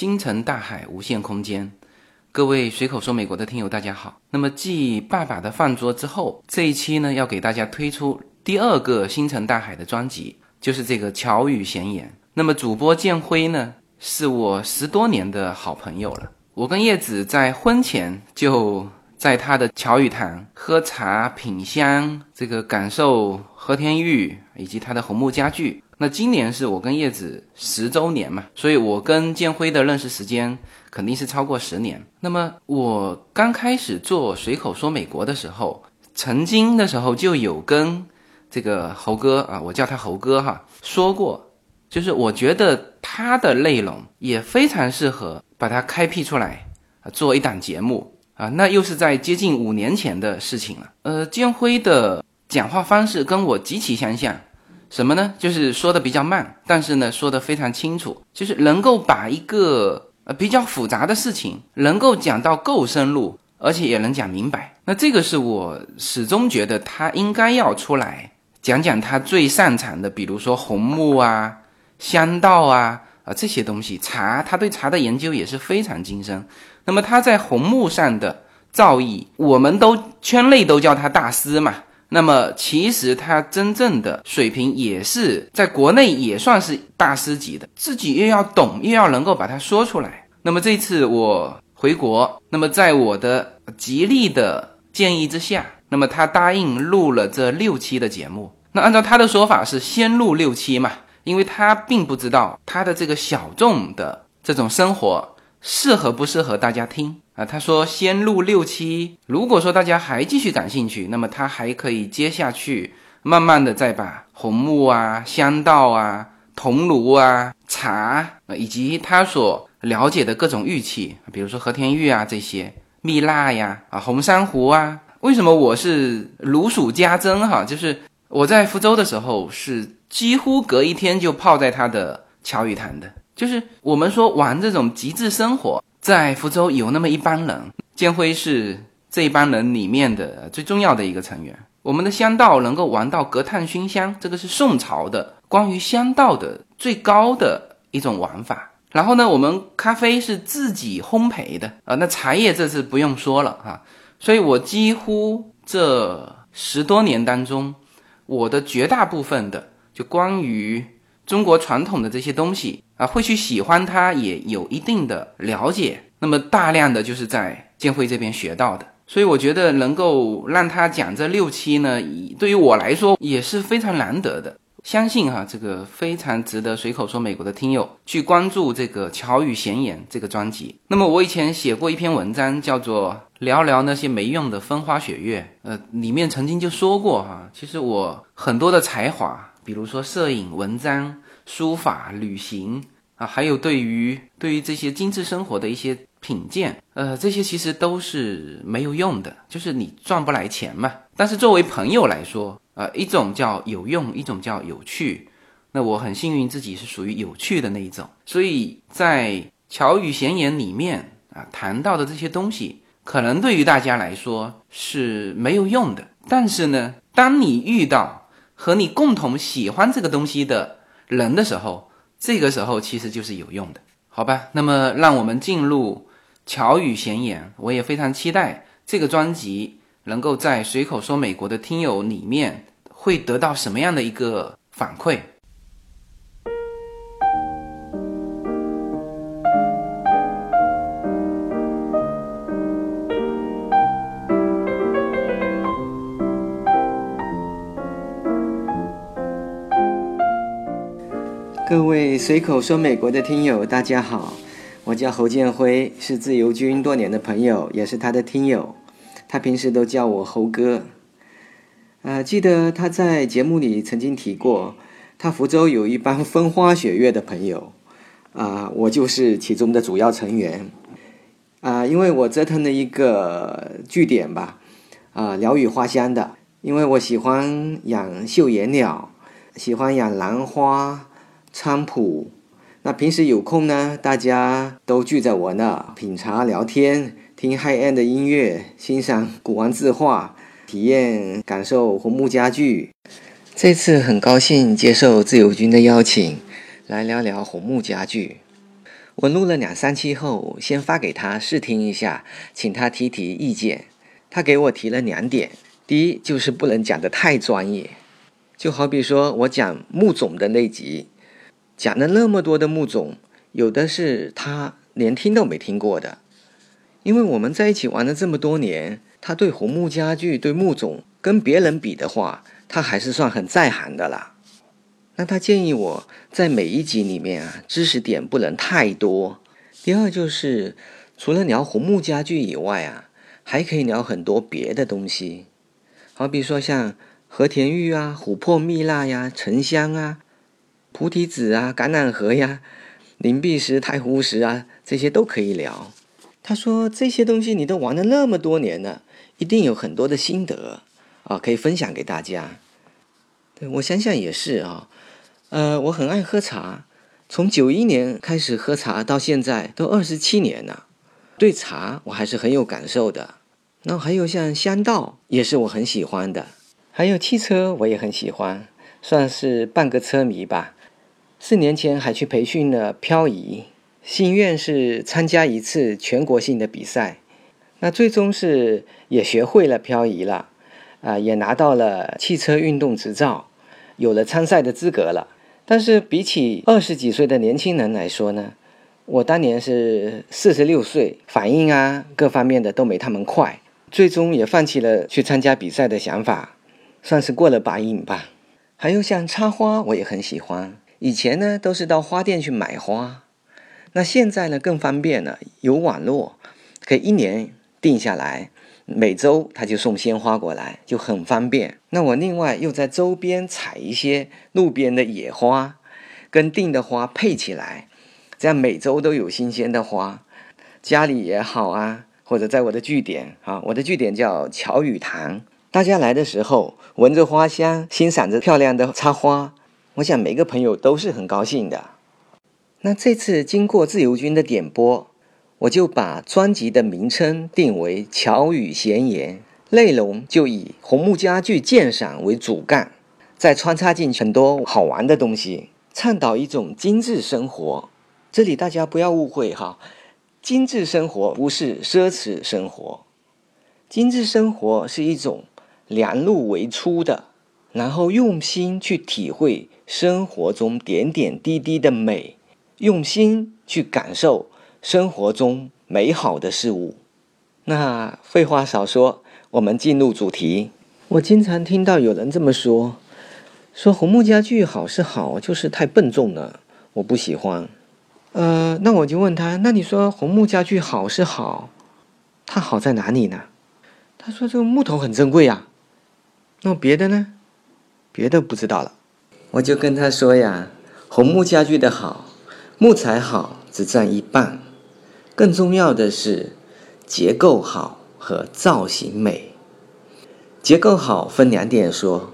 星辰大海，无限空间。各位随口说美国的听友，大家好。那么继爸爸的饭桌之后，这一期呢要给大家推出第二个星辰大海的专辑，就是这个乔语闲言。那么主播建辉呢，是我十多年的好朋友了。我跟叶子在婚前就在他的乔语堂喝茶品香，这个感受和田玉以及他的红木家具。那今年是我跟叶子十周年嘛，所以我跟建辉的认识时间肯定是超过十年。那么我刚开始做随口说美国的时候，曾经的时候就有跟这个猴哥啊，我叫他猴哥哈，说过，就是我觉得他的内容也非常适合把它开辟出来，做一档节目啊。那又是在接近五年前的事情了。呃，建辉的讲话方式跟我极其相像。什么呢？就是说的比较慢，但是呢说的非常清楚，就是能够把一个呃比较复杂的事情能够讲到够深入，而且也能讲明白。那这个是我始终觉得他应该要出来讲讲他最擅长的，比如说红木啊、香道啊啊这些东西。茶，他对茶的研究也是非常精深。那么他在红木上的造诣，我们都圈内都叫他大师嘛。那么其实他真正的水平也是在国内也算是大师级的，自己又要懂，又要能够把它说出来。那么这次我回国，那么在我的极力的建议之下，那么他答应录了这六期的节目。那按照他的说法是先录六期嘛，因为他并不知道他的这个小众的这种生活适合不适合大家听。啊，他说先录六期，如果说大家还继续感兴趣，那么他还可以接下去，慢慢的再把红木啊、香道啊、桐炉啊、茶，以及他所了解的各种玉器，比如说和田玉啊这些蜜蜡呀、啊红珊瑚啊，为什么我是如数家珍哈？就是我在福州的时候，是几乎隔一天就泡在他的巧语堂的，就是我们说玩这种极致生活。在福州有那么一帮人，建辉是这一帮人里面的最重要的一个成员。我们的香道能够玩到隔炭熏香，这个是宋朝的关于香道的最高的一种玩法。然后呢，我们咖啡是自己烘焙的啊，那茶叶这次不用说了哈。所以我几乎这十多年当中，我的绝大部分的就关于。中国传统的这些东西啊，会去喜欢它，也有一定的了解。那么大量的就是在建辉这边学到的，所以我觉得能够让他讲这六期呢，对于我来说也是非常难得的。相信哈，这个非常值得随口说美国的听友去关注这个巧语闲言这个专辑。那么我以前写过一篇文章，叫做《聊聊那些没用的风花雪月》，呃，里面曾经就说过哈，其实我很多的才华。比如说摄影、文章、书法、旅行啊，还有对于对于这些精致生活的一些品鉴，呃，这些其实都是没有用的，就是你赚不来钱嘛。但是作为朋友来说，呃，一种叫有用，一种叫有趣。那我很幸运自己是属于有趣的那一种，所以在巧语闲言里面啊谈到的这些东西，可能对于大家来说是没有用的。但是呢，当你遇到和你共同喜欢这个东西的人的时候，这个时候其实就是有用的，好吧？那么让我们进入巧语闲言，我也非常期待这个专辑能够在随口说美国的听友里面会得到什么样的一个反馈。各位随口说美国的听友，大家好，我叫侯建辉，是自由军多年的朋友，也是他的听友。他平时都叫我侯哥。呃，记得他在节目里曾经提过，他福州有一帮风花雪月的朋友，啊，我就是其中的主要成员。啊，因为我折腾了一个据点吧，啊，鸟语花香的，因为我喜欢养绣眼鸟，喜欢养兰花。菖蒲，那平时有空呢，大家都聚在我那品茶聊天，听 high end 的音乐，欣赏古玩字画，体验感受红木家具。这次很高兴接受自由军的邀请，来聊聊红木家具。我录了两三期后，先发给他试听一下，请他提提意见。他给我提了两点：第一，就是不能讲得太专业，就好比说我讲木种的那集，讲了那么多的木种，有的是他连听都没听过的。因为我们在一起玩了这么多年，他对红木家具、对木种跟别人比的话，他还是算很在行的啦。那他建议我在每一集里面啊，知识点不能太多。第二就是，除了聊红木家具以外啊，还可以聊很多别的东西，好比说像和田玉啊、琥珀蜜蜡呀、沉香啊、菩提子啊、橄榄核呀、灵璧石、太湖石啊，这些都可以聊。他说这些东西你都玩了那么多年了，一定有很多的心得啊，可以分享给大家。对我想想也是啊。呃，我很爱喝茶，从九一年开始喝茶到现在都二十七年了，对茶我还是很有感受的。那还有像香道也是我很喜欢的，还有汽车我也很喜欢，算是半个车迷吧。四年前还去培训了漂移，心愿是参加一次全国性的比赛，那最终是也学会了漂移了，啊，也拿到了汽车运动执照，有了参赛的资格了。但是比起二十几岁的年轻人来说呢，我当年是四十六岁，反应啊各方面的都没他们快，最终也放弃了去参加比赛的想法，算是过了把瘾吧。还有像插花，我也很喜欢。以前呢都是到花店去买花，那现在呢更方便了，有网络，可以一年定下来。每周他就送鲜花过来，就很方便。那我另外又在周边采一些路边的野花，跟订的花配起来，这样每周都有新鲜的花。家里也好啊，或者在我的据点啊，我的据点叫乔雨堂。大家来的时候，闻着花香，欣赏着漂亮的插花，我想每个朋友都是很高兴的。那这次经过自由军的点播。我就把专辑的名称定为《巧语闲言》，内容就以红木家具鉴赏为主干，再穿插进很多好玩的东西，倡导一种精致生活。这里大家不要误会哈，精致生活不是奢侈生活，精致生活是一种量入为出的，然后用心去体会生活中点点滴滴的美，用心去感受。生活中美好的事物。那废话少说，我们进入主题。我经常听到有人这么说：“说红木家具好是好，就是太笨重了，我不喜欢。”呃，那我就问他：“那你说红木家具好是好，它好在哪里呢？”他说：“这个木头很珍贵呀。”那别的呢？别的不知道了。我就跟他说呀：“红木家具的好，木材好只占一半。”更重要的是，结构好和造型美。结构好分两点说，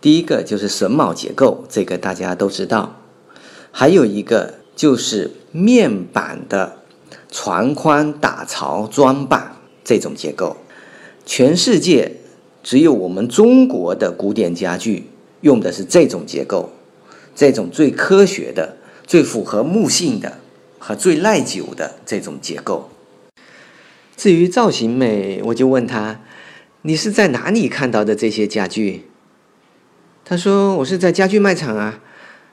第一个就是榫卯结构，这个大家都知道；还有一个就是面板的船框打槽装板这种结构。全世界只有我们中国的古典家具用的是这种结构，这种最科学的、最符合木性的。和最耐久的这种结构。至于造型美，我就问他：“你是在哪里看到的这些家具？”他说：“我是在家具卖场啊，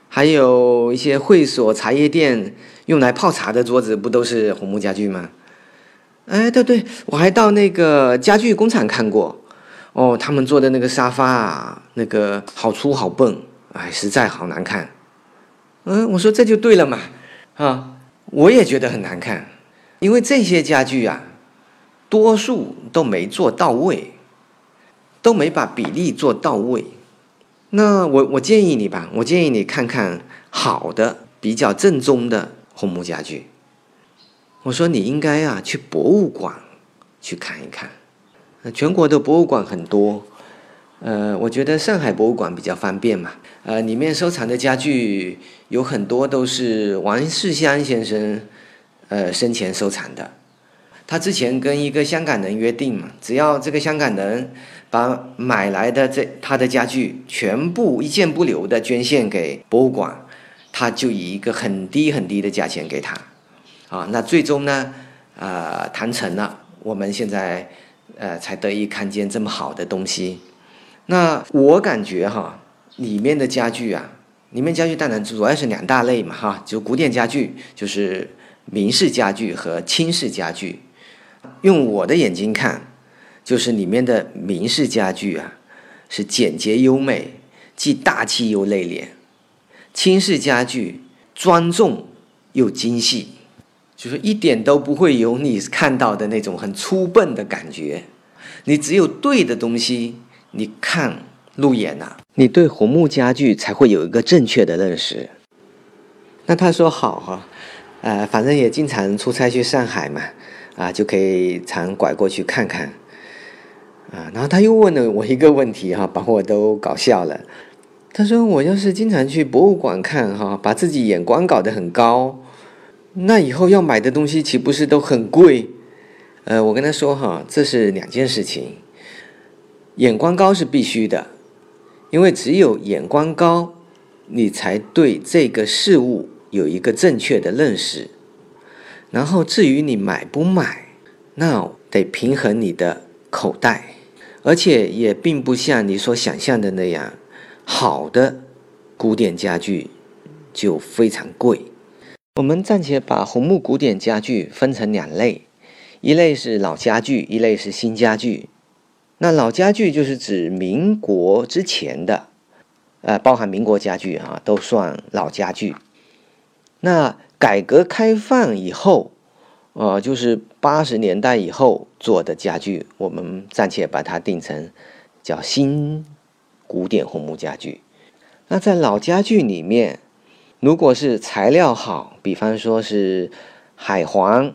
还有一些会所、茶叶店用来泡茶的桌子，不都是红木家具吗？”哎，对对，我还到那个家具工厂看过。哦，他们做的那个沙发啊，那个好粗好笨，哎，实在好难看。嗯，我说这就对了嘛，啊。我也觉得很难看，因为这些家具啊，多数都没做到位，都没把比例做到位。那我我建议你吧，我建议你看看好的、比较正宗的红木家具。我说你应该啊去博物馆去看一看，全国的博物馆很多。呃，我觉得上海博物馆比较方便嘛。呃，里面收藏的家具有很多都是王世襄先生，呃，生前收藏的。他之前跟一个香港人约定嘛，只要这个香港人把买来的这他的家具全部一件不留的捐献给博物馆，他就以一个很低很低的价钱给他。啊，那最终呢，呃，谈成了，我们现在呃才得以看见这么好的东西。那我感觉哈，里面的家具啊，里面家具当然主要是两大类嘛哈，就古典家具，就是明式家具和清式家具。用我的眼睛看，就是里面的明式家具啊，是简洁优美，既大气又内敛；清式家具庄重又精细，就是一点都不会有你看到的那种很粗笨的感觉。你只有对的东西。你看路眼呐，你对红木家具才会有一个正确的认识。那他说好哈，呃，反正也经常出差去上海嘛，啊，就可以常拐过去看看。啊，然后他又问了我一个问题哈，把我都搞笑了。他说我要是经常去博物馆看哈，把自己眼光搞得很高，那以后要买的东西岂不是都很贵？呃，我跟他说哈，这是两件事情。眼光高是必须的，因为只有眼光高，你才对这个事物有一个正确的认识。然后至于你买不买，那得平衡你的口袋，而且也并不像你所想象的那样，好的古典家具就非常贵。我们暂且把红木古典家具分成两类，一类是老家具，一类是新家具。那老家具就是指民国之前的，呃，包含民国家具啊，都算老家具。那改革开放以后，呃，就是八十年代以后做的家具，我们暂且把它定成叫新古典红木家具。那在老家具里面，如果是材料好，比方说是海黄、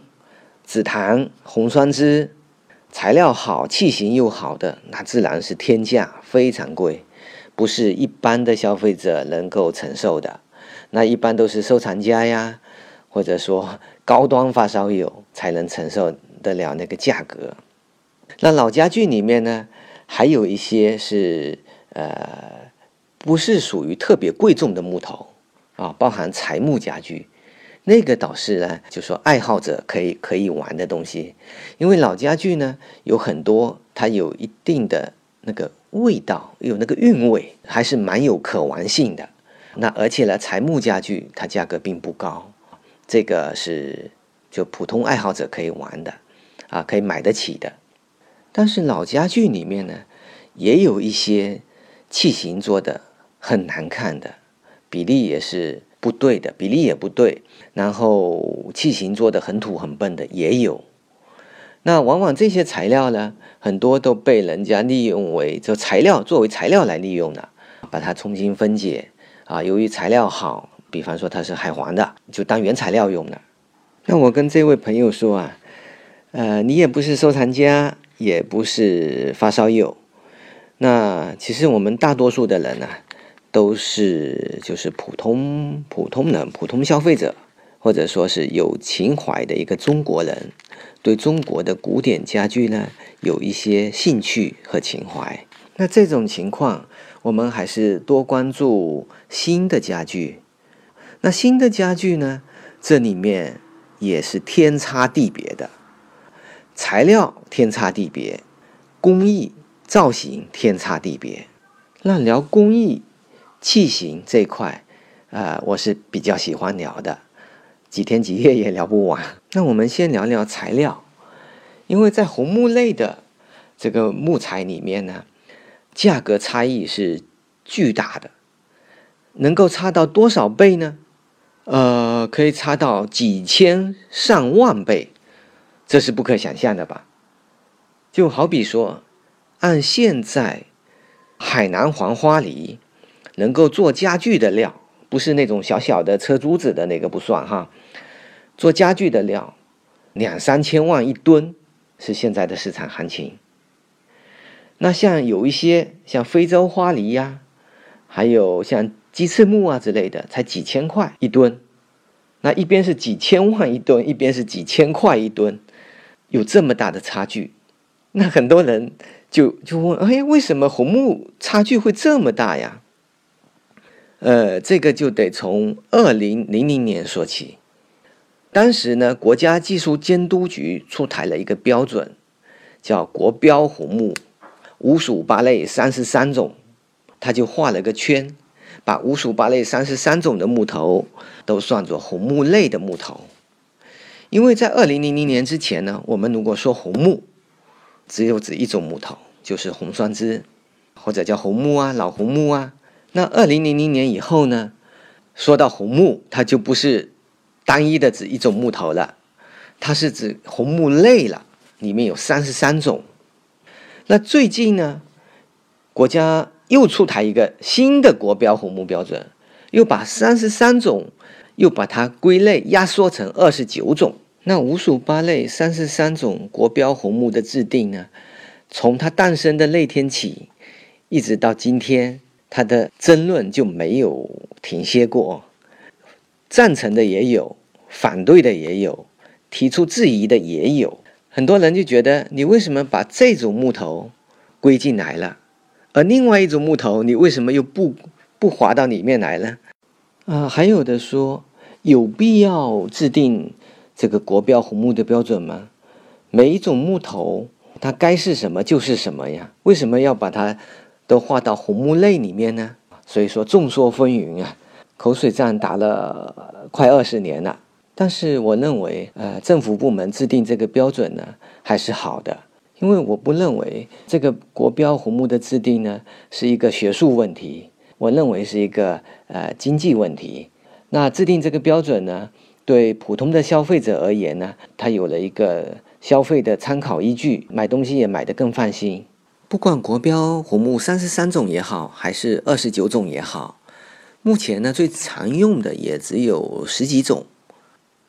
紫檀、红酸枝。材料好、器型又好的，那自然是天价，非常贵，不是一般的消费者能够承受的。那一般都是收藏家呀，或者说高端发烧友才能承受得了那个价格。那老家具里面呢，还有一些是呃，不是属于特别贵重的木头啊，包含材木家具。那个倒是呢，就说爱好者可以可以玩的东西，因为老家具呢有很多，它有一定的那个味道，有那个韵味，还是蛮有可玩性的。那而且呢，材木家具它价格并不高，这个是就普通爱好者可以玩的，啊，可以买得起的。但是老家具里面呢，也有一些器型做的很难看的，比例也是。不对的比例也不对，然后器型做的很土很笨的也有。那往往这些材料呢，很多都被人家利用为就材料作为材料来利用的，把它重新分解啊。由于材料好，比方说它是海黄的，就当原材料用的。那我跟这位朋友说啊，呃，你也不是收藏家，也不是发烧友，那其实我们大多数的人呢。都是就是普通普通人、普通消费者，或者说是有情怀的一个中国人，对中国的古典家具呢有一些兴趣和情怀。那这种情况，我们还是多关注新的家具。那新的家具呢，这里面也是天差地别的，材料天差地别，工艺造型天差地别。那聊工艺。器型这一块，呃，我是比较喜欢聊的，几天几夜也聊不完。那我们先聊聊材料，因为在红木类的这个木材里面呢，价格差异是巨大的，能够差到多少倍呢？呃，可以差到几千上万倍，这是不可想象的吧？就好比说，按现在海南黄花梨。能够做家具的料，不是那种小小的车珠子的那个不算哈。做家具的料，两三千万一吨是现在的市场行情。那像有一些像非洲花梨呀，还有像鸡翅木啊之类的，才几千块一吨。那一边是几千万一吨，一边是几千块一吨，有这么大的差距。那很多人就就问：哎，为什么红木差距会这么大呀？呃，这个就得从二零零零年说起。当时呢，国家技术监督局出台了一个标准，叫国标红木，五属八类三十三种，他就画了个圈，把五属八类三十三种的木头都算作红木类的木头。因为在二零零零年之前呢，我们如果说红木，只有指一种木头，就是红酸枝，或者叫红木啊、老红木啊。那二零零零年以后呢，说到红木，它就不是。单一的指一种木头了，它是指红木类了，里面有三十三种。那最近呢，国家又出台一个新的国标红木标准，又把三十三种又把它归类压缩成二十九种。那五属八类三十三种国标红木的制定呢，从它诞生的那天起，一直到今天，他的争论就没有停歇过，赞成的也有。反对的也有，提出质疑的也有，很多人就觉得你为什么把这种木头归进来了，而另外一种木头你为什么又不不划到里面来了？啊，还有的说有必要制定这个国标红木的标准吗？每一种木头它该是什么就是什么呀，为什么要把它都划到红木类里面呢？所以说众说纷纭啊，口水战打了快二十年了。但是我认为，呃，政府部门制定这个标准呢，还是好的，因为我不认为这个国标红木的制定呢是一个学术问题，我认为是一个呃经济问题。那制定这个标准呢，对普通的消费者而言呢，它有了一个消费的参考依据，买东西也买得更放心。不管国标红木三十三种也好，还是二十九种也好，目前呢最常用的也只有十几种。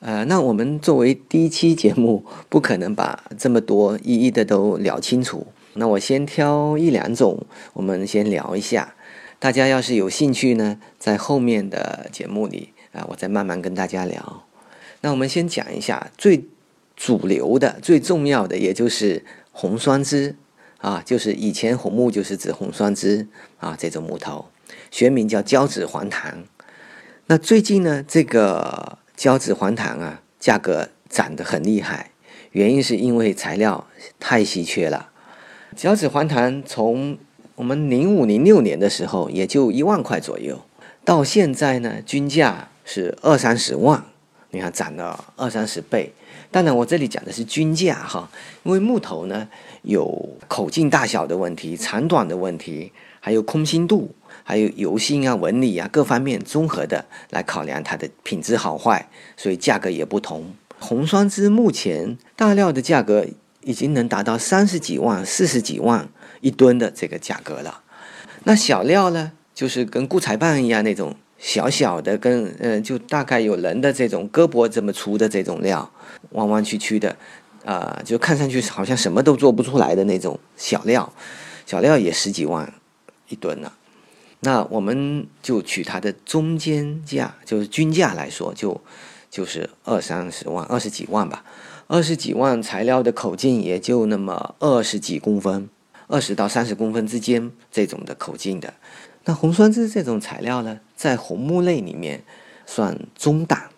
呃，那我们作为第一期节目，不可能把这么多一一的都聊清楚。那我先挑一两种，我们先聊一下。大家要是有兴趣呢，在后面的节目里啊，我再慢慢跟大家聊。那我们先讲一下最主流的、最重要的，也就是红酸枝啊，就是以前红木就是指红酸枝啊这种木头，学名叫交趾黄檀。那最近呢，这个。胶质黄檀啊，价格涨得很厉害，原因是因为材料太稀缺了。胶质黄檀从我们零五零六年的时候也就一万块左右，到现在呢，均价是二三十万，你看涨了二三十倍。当然，我这里讲的是均价哈，因为木头呢有口径大小的问题、长短的问题，还有空心度。还有油性啊、纹理啊各方面综合的来考量它的品质好坏，所以价格也不同。红酸枝目前大料的价格已经能达到三十几万、四十几万一吨的这个价格了。那小料呢，就是跟固材棒一样那种小小的，跟呃就大概有人的这种胳膊这么粗的这种料，弯弯曲曲的，啊，就看上去好像什么都做不出来的那种小料，小料也十几万一吨了。那我们就取它的中间价，就是均价来说，就就是二三十万、二十几万吧。二十几万材料的口径也就那么二十几公分，二十到三十公分之间这种的口径的。那红酸枝这种材料呢，在红木类里面算中档，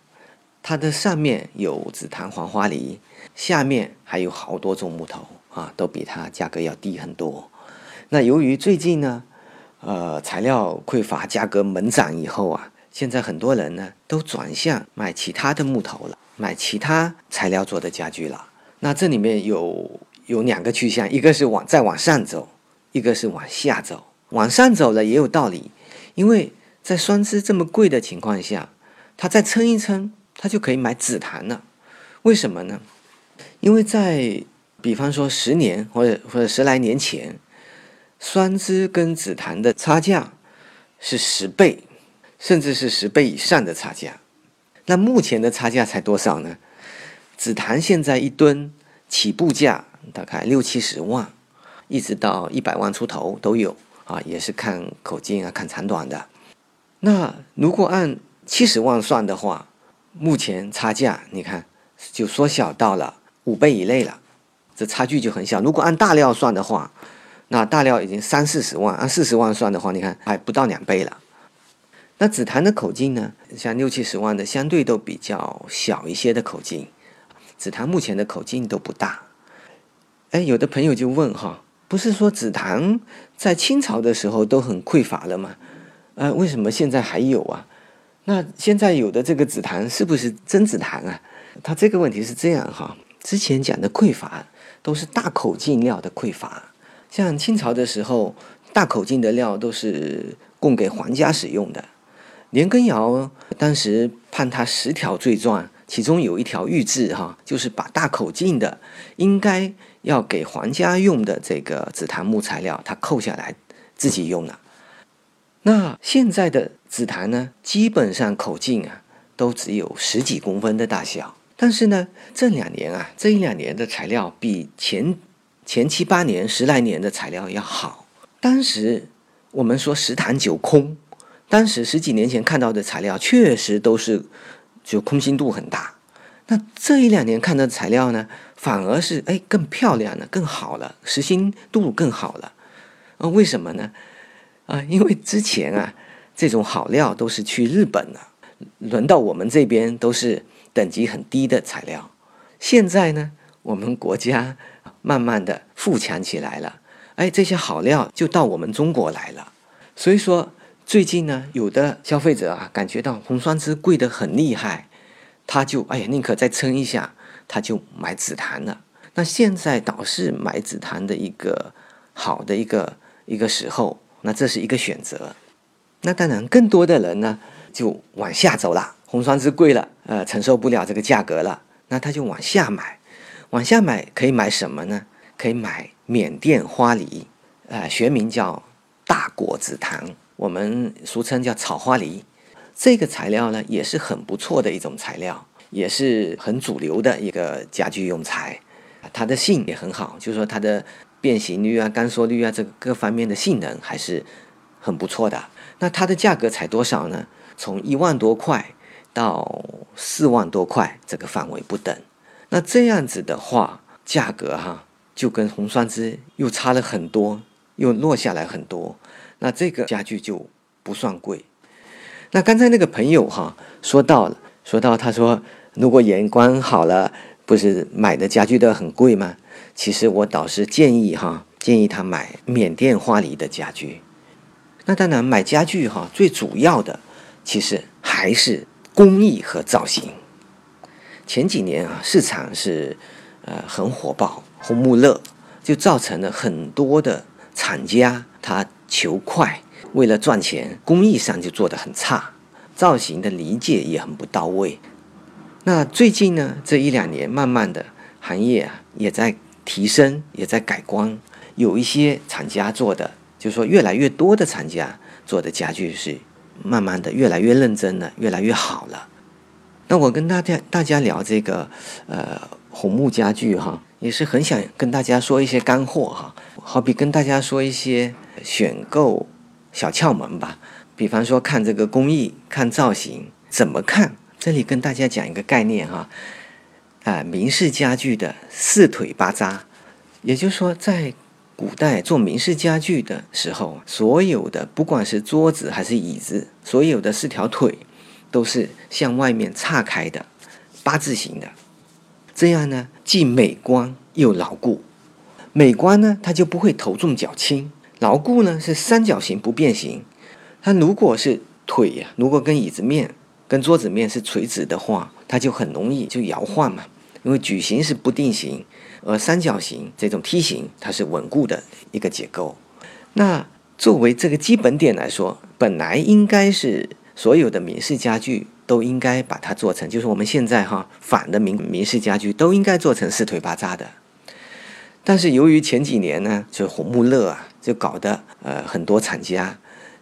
它的上面有紫檀黄花梨，下面还有好多种木头啊，都比它价格要低很多。那由于最近呢，呃，材料匮乏，价格猛涨以后啊，现在很多人呢都转向买其他的木头了，买其他材料做的家具了。那这里面有有两个趋向，一个是往再往上走，一个是往下走。往上走了也有道理，因为在酸枝这么贵的情况下，他再撑一撑，他就可以买紫檀了。为什么呢？因为在比方说十年或者或者十来年前。酸枝跟紫檀的差价是十倍，甚至是十倍以上的差价。那目前的差价才多少呢？紫檀现在一吨起步价大概六七十万，一直到一百万出头都有啊，也是看口径啊，看长短的。那如果按七十万算的话，目前差价你看就缩小到了五倍以内了，这差距就很小。如果按大料算的话，那大料已经三四十万，按四十万算的话，你看还不到两倍了。那紫檀的口径呢，像六七十万的，相对都比较小一些的口径。紫檀目前的口径都不大。哎，有的朋友就问哈，不是说紫檀在清朝的时候都很匮乏了吗？呃，为什么现在还有啊？那现在有的这个紫檀是不是真紫檀啊？它这个问题是这样哈，之前讲的匮乏都是大口径料的匮乏，像清朝的时候，大口径的料都是供给皇家使用的。年羹尧当时判他十条罪状，其中有一条御制哈，就是把大口径的应该要给皇家用的这个紫檀木材料，他扣下来自己用了。那现在的紫檀呢，基本上口径啊都只有十几公分的大小。但是呢，这两年啊，这一两年的材料比前前七八年、十来年的材料要好。当时我们说十坛九空，当时十几年前看到的材料确实都是就空心度很大。那这一两年看到的材料呢，反而是哎更漂亮了、更好了，实心度更好了。啊，为什么呢？啊，因为之前啊，这种好料都是去日本了，轮到我们这边都是等级很低的材料。现在呢，我们国家慢慢的富强起来了，哎，这些好料就到我们中国来了。所以说，最近呢，有的消费者啊，感觉到红酸枝贵得很厉害，他就哎呀，宁可再撑一下，他就买紫檀了。那现在倒是买紫檀的一个好的一个一个时候。那这是一个选择，那当然更多的人呢就往下走了，红酸枝贵了，呃，承受不了这个价格了，那他就往下买，往下买可以买什么呢？可以买缅甸花梨，呃，学名叫大果紫檀，我们俗称叫草花梨。这个材料呢也是很不错的一种材料，也是很主流的一个家具用材，它的性也很好，就是说它的。变形率啊、干缩率啊，这个各方面的性能还是很不错的。那它的价格才多少呢？从一万多块到四万多块，这个范围不等。那这样子的话，价格哈就跟红酸枝又差了很多，又落下来很多。那这个家具就不算贵。那刚才那个朋友哈说到了，说到他说，如果眼光好了，不是买的家具都很贵吗？其实我倒是建议哈，建议他买缅甸花梨的家具。那当然买家具哈，最主要的其实还是工艺和造型。前几年啊，市场是呃很火爆，红木乐就造成了很多的厂家他求快，为了赚钱，工艺上就做得很差，造型的理解也很不到位。那最近呢，这一两年慢慢的行业啊也在。提升也在改观，有一些厂家做的，就是说越来越多的厂家做的家具是慢慢的越来越认真了，越来越好了。那我跟大家大家聊这个呃红木家具哈，也是很想跟大家说一些干货哈，好比跟大家说一些选购小窍门吧。比方说看这个工艺，看造型怎么看？这里跟大家讲一个概念哈。啊，明式家具的四腿八扎，也就是说，在古代做明式家具的时候，所有的不管是桌子还是椅子，所有的四条腿都是向外面岔开的，八字形的。这样呢，既美观又牢固。美观呢，它就不会头重脚轻；牢固呢，是三角形不变形。它如果是腿呀，如果跟椅子面、跟桌子面是垂直的话，它就很容易就摇晃嘛。因为矩形是不定型，而三角形这种梯形它是稳固的一个结构。那作为这个基本点来说，本来应该是所有的明式家具都应该把它做成，就是我们现在哈反的明明式家具都应该做成四腿八扎的。但是由于前几年呢，就红木乐啊，就搞得呃很多厂家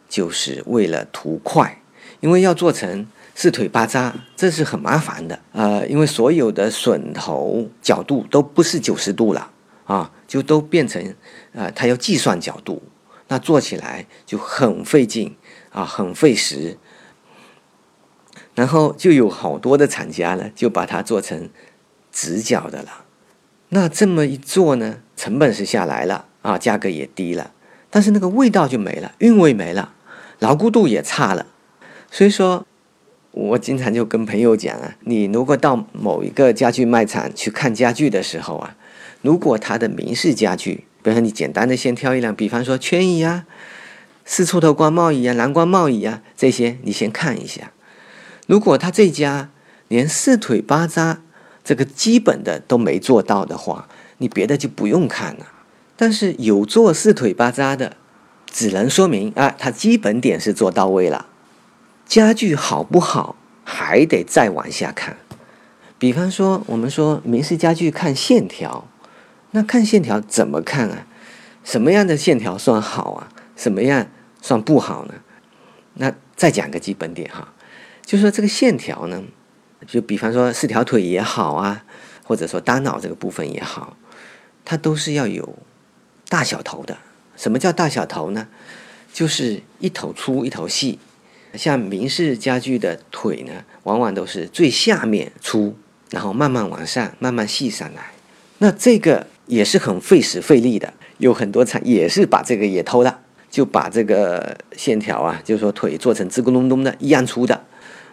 就是为了图快，因为要做成。四腿八扎，这是很麻烦的呃，因为所有的榫头角度都不是九十度了啊，就都变成呃，它要计算角度，那做起来就很费劲啊，很费时。然后就有好多的厂家呢，就把它做成直角的了。那这么一做呢，成本是下来了啊，价格也低了，但是那个味道就没了，韵味没了，牢固度也差了。所以说，我经常就跟朋友讲啊，你如果到某一个家具卖场去看家具的时候啊，如果它的明式家具，比如说你简单的先挑一辆，比方说圈椅啊、四出头光帽椅啊、蓝光帽椅啊这些，你先看一下。如果他这家连四腿八扎这个基本的都没做到的话，你别的就不用看了。但是有做四腿八扎的，只能说明啊，他基本点是做到位了。家具好不好，还得再往下看。比方说，我们说明式家具看线条，那看线条怎么看啊？什么样的线条算好啊？什么样算不好呢？那再讲个基本点哈，就说这个线条呢，就比方说四条腿也好啊，或者说单脑这个部分也好，它都是要有大小头的。什么叫大小头呢？就是一头粗一头细。像明式家具的腿呢，往往都是最下面粗，然后慢慢往上，慢慢细上来。那这个也是很费时费力的，有很多厂也是把这个也偷了，就把这个线条啊，就是说腿做成吱咕隆咚的一样粗的，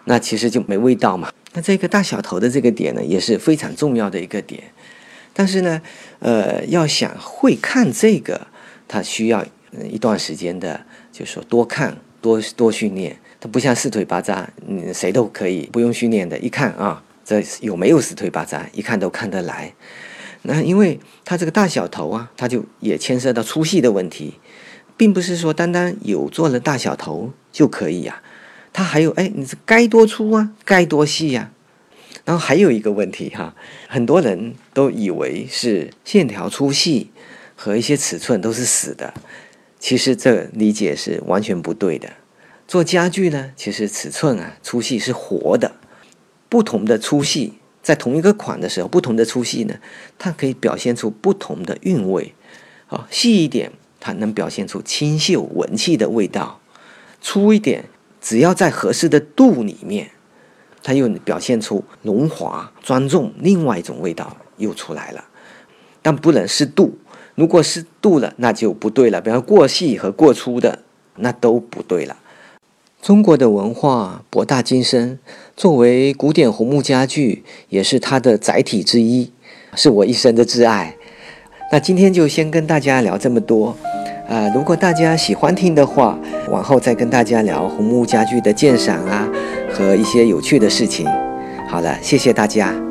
那其实就没味道嘛。那这个大小头的这个点呢，也是非常重要的一个点。但是呢，呃，要想会看这个，它需要一段时间的，就是说多看多多训练。它不像四腿八扎，嗯，谁都可以不用训练的，一看啊，这有没有四腿八扎，一看都看得来。那因为它这个大小头啊，它就也牵涉到粗细的问题，并不是说单单有做了大小头就可以呀。它还有哎，你这该多粗啊，该多细呀。然后还有一个问题哈，很多人都以为是线条粗细和一些尺寸都是死的，其实这理解是完全不对的。做家具呢，其实尺寸啊、粗细是活的，不同的粗细在同一个款的时候，不同的粗细呢，它可以表现出不同的韵味。啊，细一点，它能表现出清秀文气的味道；粗一点，只要在合适的度里面，它又表现出荣华庄重另外一种味道又出来了。但不能是度，如果是度了，那就不对了。比方过细和过粗的，那都不对了。中国的文化博大精深，作为古典红木家具，也是它的载体之一，是我一生的挚爱。那今天就先跟大家聊这么多，呃，如果大家喜欢听的话，往后再跟大家聊红木家具的鉴赏啊和一些有趣的事情。好了，谢谢大家。